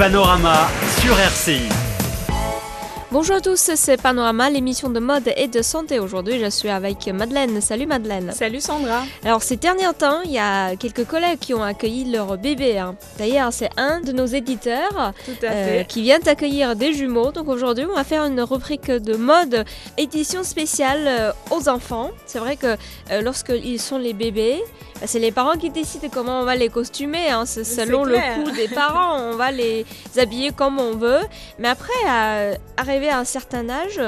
Panorama sur RCI. Bonjour à tous, c'est Panorama, l'émission de mode et de santé. Aujourd'hui, je suis avec Madeleine. Salut Madeleine. Salut Sandra. Alors, ces derniers temps, il y a quelques collègues qui ont accueilli leur bébé. hein. D'ailleurs, c'est un de nos éditeurs Tout à euh, fait. qui vient accueillir des jumeaux. Donc aujourd'hui, on va faire une rubrique de mode édition spéciale euh, aux enfants. C'est vrai que euh, lorsqu'ils sont les bébés, bah, c'est les parents qui décident comment on va les costumer. hein. C'est selon le goût des parents, on va les habiller comme on veut. Mais après, à, arrivé à un certain âge,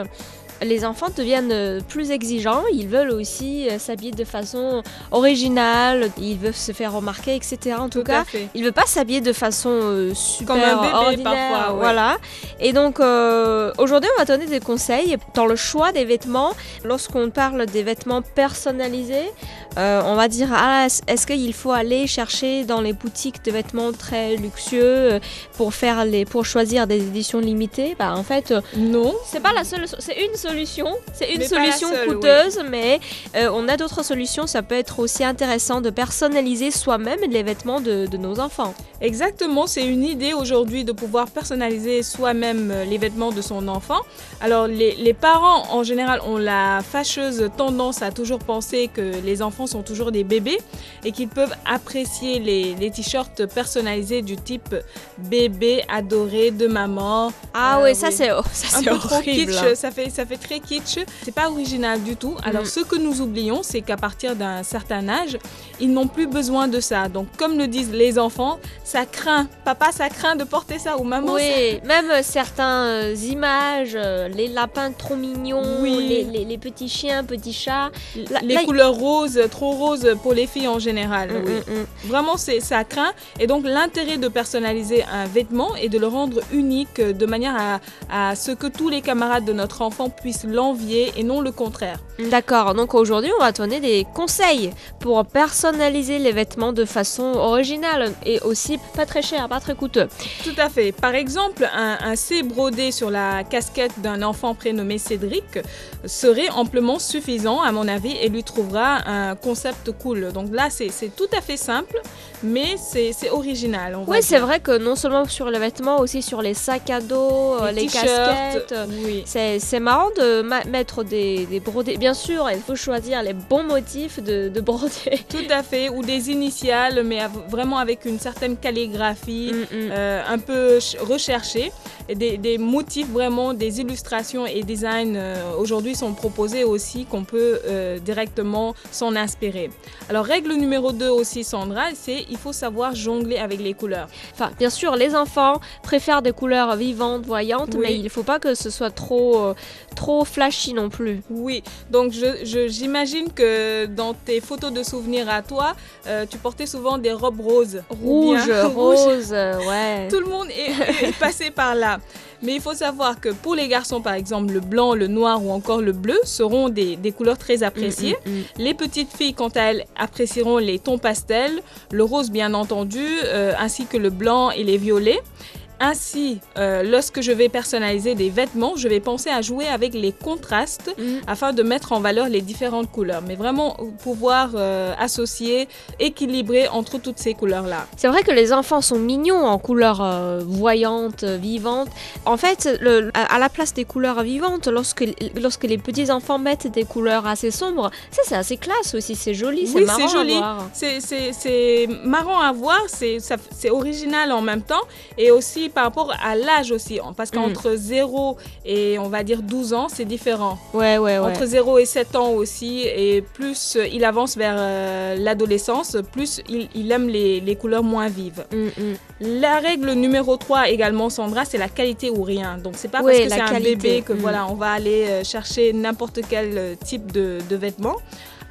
les enfants deviennent plus exigeants. Ils veulent aussi euh, s'habiller de façon originale. Ils veulent se faire remarquer, etc. En tout, Tout cas, à fait. il veut pas s'habiller de façon euh, super Comme un bébé, ordinaire, parfois, ouais. voilà. Et donc euh, aujourd'hui, on va donner des conseils dans le choix des vêtements. Lorsqu'on parle des vêtements personnalisés, euh, on va dire ah, est-ce qu'il faut aller chercher dans les boutiques de vêtements très luxueux euh, pour faire les pour choisir des éditions limitées? Bah en fait, euh, Non. c'est pas la seule, c'est une solution. C'est une Mais solution seule, oui. coûteuse, mais euh, on a d'autres solutions. Ça peut être aussi intéressant de personnaliser soi-même les vêtements de, de nos enfants. Exactement, c'est une idée aujourd'hui de pouvoir personnaliser soi-même les vêtements de son enfant. Alors les, les parents en général ont la fâcheuse tendance à toujours penser que les enfants sont toujours des bébés et qu'ils peuvent apprécier les, les t-shirts personnalisés du type bébé adoré de maman. Ah Euh, oui, ça c'est oh, ça un peu trop horrible. kitsch, ça fait, ça fait très kitsch. C'est pas original du tout. Alors, Mm. ce que nous oublions, c'est qu'à partir d'un certain âge, ils n'ont plus besoin de ça. Donc, comme le disent les enfants, ça craint. Papa, ça craint de porter ça ou maman. ça- Oui, même euh, certaines images, euh, les lapins trop mignons, Oui. les, les- les petits chiens, petits chats. Les là, couleurs roses, trop roses pour les filles en général. Mm, oui. mm, mm. Vraiment, c'est ça craint. Et donc, l'intérêt de personnaliser un vêtement est de le rendre unique euh, de manière à, à ce que tous les camarades de notre enfant puissent l'envier et non le contraire. D'accord, donc aujourd'hui on va te donner des conseils pour personnaliser les vêtements de façon originale et aussi pas très cher, pas très coûteux. Tout à fait. Par exemple, un, un C brodé sur la casquette d'un enfant prénommé Cédric serait amplement suffisant, à mon avis, et lui trouvera un concept cool. Donc là, c'est tout à fait simple, mais c'est original. on Oui, c'est vrai que non seulement sur les vêtements, aussi sur les sacs à dos, euh, les, casquettes. Oui. C'est marrant de mettre des, des brodés. Bien sûr, il faut choisir les bons motifs de, de broder. Tout à fait. Ou des initiales, mais vraiment avec une certaine calligraphie. Mm, mm. euh, un peu ch- recherchés. Et Des, des motifs vraiment, des illustrations et designs euh, aujourd'hui sont proposés aussi qu'on peut euh, directement s'en inspirer. Alors règle numéro 2 aussi Sandra, c'est il faut savoir jongler avec les couleurs. Enfin, bien sûr, les enfants préfèrent des couleurs vivantes, voyantes, Oui. mais il ne faut pas que ce soit trop, euh, trop flashy non plus. Oui, donc je- je- j'imagine que dans tes photos de souvenirs à toi, euh, tu portais souvent des robes roses. Ou Rouge, rose, euh, ouais. Tout le monde est, est passé par là. Mais il faut savoir que pour les garçons, par exemple, le blanc, le noir ou encore le bleu seront des, des couleurs très appréciées. Mm, mm, mm. Les petites filles, quant à elles, apprécieront les tons pastels, le rose bien entendu, euh, ainsi que le blanc et les violets. Ainsi, euh, lorsque je vais personnaliser des vêtements, je vais penser à jouer avec les contrastes Mm. afin de mettre en valeur les différentes couleurs. Mais vraiment pouvoir euh, associer, équilibrer entre toutes ces couleurs-là. C'est vrai que les enfants sont mignons en couleurs euh, voyantes, euh, vivantes. En fait, le- à à la place des couleurs vivantes, lorsque, lorsque les petits enfants mettent des couleurs assez sombres, ça c'est assez classe aussi, c'est joli, c'est Oui, marrant joli. à voir. C'est- marrant à voir, c'est original en même temps et aussi par rapport à l'âge aussi, parce qu'entre 0 et on va dire 12 ans, c'est différent. Ouais, ouais, ouais. Entre 0 et 7 ans aussi, et plus euh, il avance vers euh, l'adolescence, plus il, il aime les, les couleurs moins vives. Mm, mm. La règle numéro 3 également, Sandra, c'est la qualité ou rien. Donc c'est pas parce que c'est un bébé que Mm. voilà, on va aller euh, chercher n'importe quel type de, de vêtements.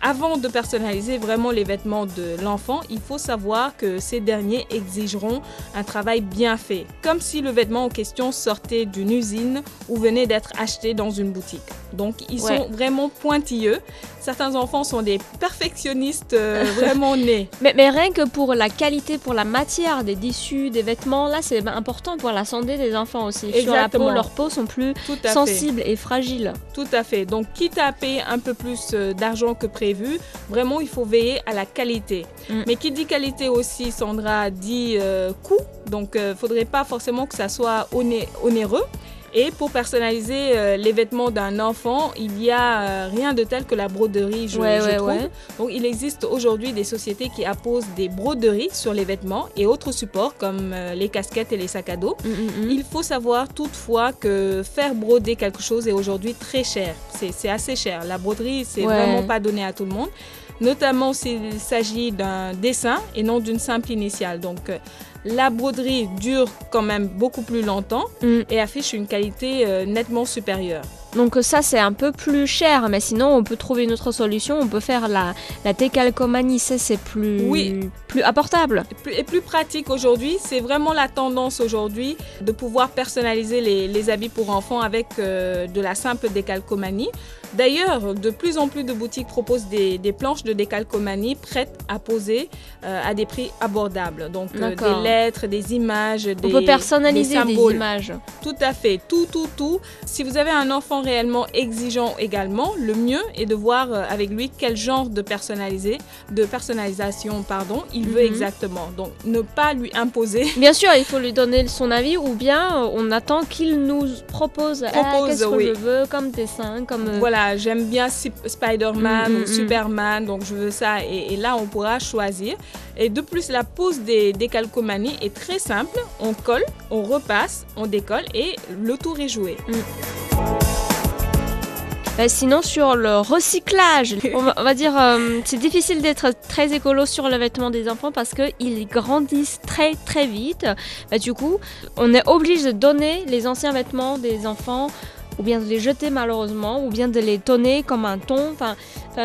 Avant de personnaliser vraiment les vêtements de l'enfant, il faut savoir que ces derniers exigeront un travail bien fait, comme si le vêtement en question sortait d'une usine ou venait d'être acheté dans une boutique. Donc ils Ouais. sont vraiment pointilleux. Certains enfants sont des perfectionnistes euh, vraiment nés. Mais, mais rien que pour la qualité, pour la matière des tissus, des vêtements, là c'est important pour la santé des enfants aussi. Sur la Exactement. peau, leur peau sont plus fait. sensibles et fragiles. Tout à fait. Donc, quitte à payer un peu plus euh, d'argent que prévu, vraiment, il faut veiller à la qualité. Mm. Mais qui dit qualité aussi, Sandra, dit euh, coût. Donc, il ne faudrait pas forcément que ça soit oné- onéreux. Et pour personnaliser euh, les vêtements d'un enfant, il y a euh, rien de tel que la broderie, je, Ouais, je ouais, trouve. ouais. Donc, il existe aujourd'hui des sociétés qui apposent des broderies sur les vêtements et autres supports comme euh, les casquettes et les sacs à dos. Mm, mm, mm. Il faut savoir toutefois que faire broder quelque chose est aujourd'hui très cher. C'est assez cher. La broderie, c'est vraiment pas donné à tout le monde. Notamment s'il s'agit d'un dessin et non d'une simple initiale. Donc euh, la broderie dure quand même beaucoup plus longtemps Mm. et affiche une qualité euh, nettement supérieure. Donc ça c'est un peu plus cher, mais sinon on peut trouver une autre solution. On peut faire la, la décalcomanie, ça c'est plus, Oui. plus apportable. Et plus- Et plus pratique aujourd'hui, c'est vraiment la tendance aujourd'hui de pouvoir personnaliser les, les habits pour enfants avec euh, de la simple décalcomanie. D'ailleurs, de plus en plus de boutiques proposent des, des planches de décalcomanie prêtes à poser euh, à des prix abordables. Donc euh, des lettres, des images, des, on peut personnaliser des des, symboles. images. Tout à fait, tout, tout, tout. Si vous avez un enfant réellement exigeant également, le mieux est de voir euh, avec lui quel genre de personnalisé, de personnalisation, pardon, il veut Mhm. exactement. Donc, ne pas lui imposer. Bien sûr, il faut lui donner son avis ou bien euh, on attend qu'il nous propose, Ah, Propose, qu'est-ce que oui. je veux comme dessin, comme euh, Voilà, j'aime bien Sp- Spider-Man Mm, mm, ou mm. Superman, donc je veux ça. Et, et là, on pourra choisir. Et de plus, la pose des, des calcomanies est très simple. On colle, on repasse, on décolle et le tour est joué. Sinon, sur le recyclage, on va, on va dire, euh, c'est difficile d'être très écolo sur le vêtement des enfants parce qu'ils grandissent très très vite. Bah, du coup, on est obligé de donner les anciens vêtements des enfants ou bien de les jeter malheureusement ou bien de les tonner comme un ton. Enfin,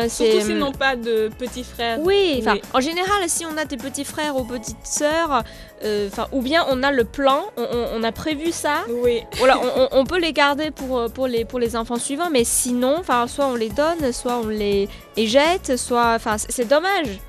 Surtout s'ils n'ont pas de petits frères. Oui, en général, si on a des petits frères ou petites sœurs, euh, ou bien on a le plan, on, on- on a prévu ça, Oui. voilà, on, peut les garder pour, euh, pour, les, pour les enfants suivants, mais sinon, enfin, soit on les donne, soit on les, les jette, soit, enfin, c'est- dommage.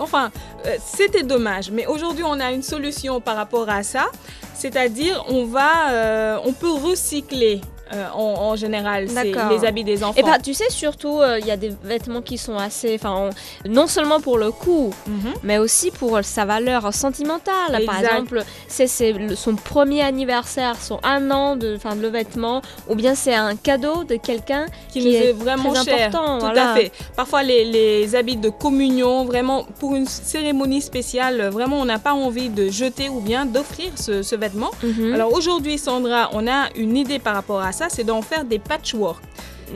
Enfin, euh, c'était dommage, mais aujourd'hui on a une solution par rapport à ça, c'est-à-dire on va, euh, on peut recycler euh, en, en général c'est les habits des enfants. Et bah, tu sais, surtout, euh, il y a des vêtements qui sont assez, on- non seulement pour le coût, Mhm. mais aussi pour sa valeur sentimentale. Par exemple, c'est son premier anniversaire, son un an de, de le vêtement, ou bien c'est un cadeau de quelqu'un qui, qui nous est est vraiment très cher. important, Tout voilà. à fait. Parfois les, les habits de communion, vraiment pour une cérémonie spéciale, vraiment on n'a pas envie de jeter ou bien d'offrir ce, ce vêtement. Mhm. Alors aujourd'hui Sandra, on a une idée par rapport à ça, c'est d'en faire des patchwork.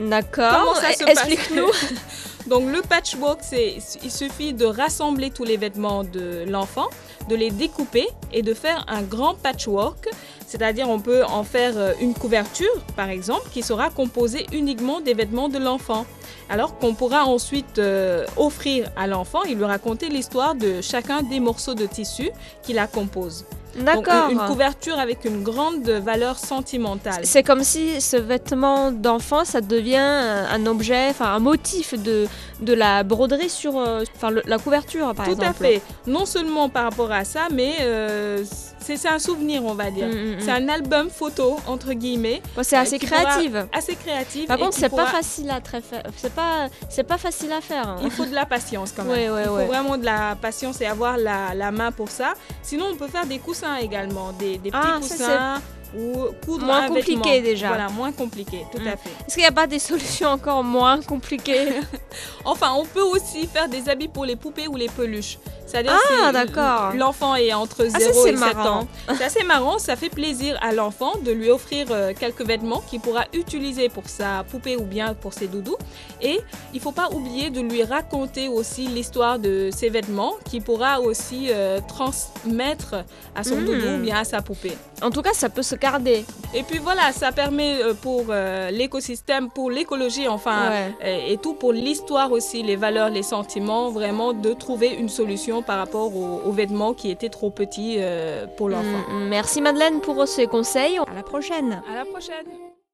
D'accord. Comment ça se Explique-nous. Donc le patchwork, c'est il suffit de rassembler tous les vêtements de l'enfant, de les découper et de faire un grand patchwork. C'est-à-dire on peut en faire euh, une couverture, par exemple, qui sera composée uniquement des vêtements de l'enfant. Alors qu'on pourra ensuite euh, offrir à l'enfant et lui raconter l'histoire de chacun des morceaux de tissu qui la composent. D'accord. une, une couverture avec une grande valeur sentimentale. C'est comme si ce vêtement d'enfant, ça devient un, un objet, enfin un motif de, de la broderie sur euh, enfin, le- la couverture, par Tout exemple. à fait. Non seulement par rapport à ça, mais euh, c'est un souvenir, on va dire. Mm, mm, mm. C'est un album photo, entre guillemets, Bon, c'est assez pourra- créative. assez créatif. Par contre, c'est pourra- pas facile à très faire. C'est pas, c'est pas facile à faire. hein. Il faut de la patience quand même. Ouais, ouais, Il faut ouais. vraiment de la patience et avoir la, la main pour ça. Sinon, on peut faire des coussins également, des, des petits Ah, ça, coussins ou coudre moins un compliqué vêtement. déjà. Voilà, moins compliqué, tout Mm. à fait. Est-ce qu'il n'y a pas des solutions encore moins compliquées? Enfin, on peut aussi faire des habits pour les poupées ou les peluches. C'est-à-dire Ah, d'accord. l'enfant est entre 0 Ah, ça, et 7 marrant. ans. C'est assez marrant, ça fait plaisir à l'enfant de lui offrir euh, quelques vêtements qu'il pourra utiliser pour sa poupée ou bien pour ses doudous. Et il ne faut pas oublier de lui raconter aussi l'histoire de ses vêtements qu'il pourra aussi euh, transmettre à son doudou ou bien à sa poupée. En tout cas, ça peut se garder. Et puis voilà, ça permet euh, pour euh, l'écosystème, pour l'écologie, enfin, Ouais. et, et tout pour l'histoire aussi, les valeurs, les sentiments, vraiment de trouver une solution par rapport aux, aux vêtements qui étaient trop petits euh, pour l'enfant. Mm, mm. Merci Madeleine pour ces conseils. À la prochaine. À la prochaine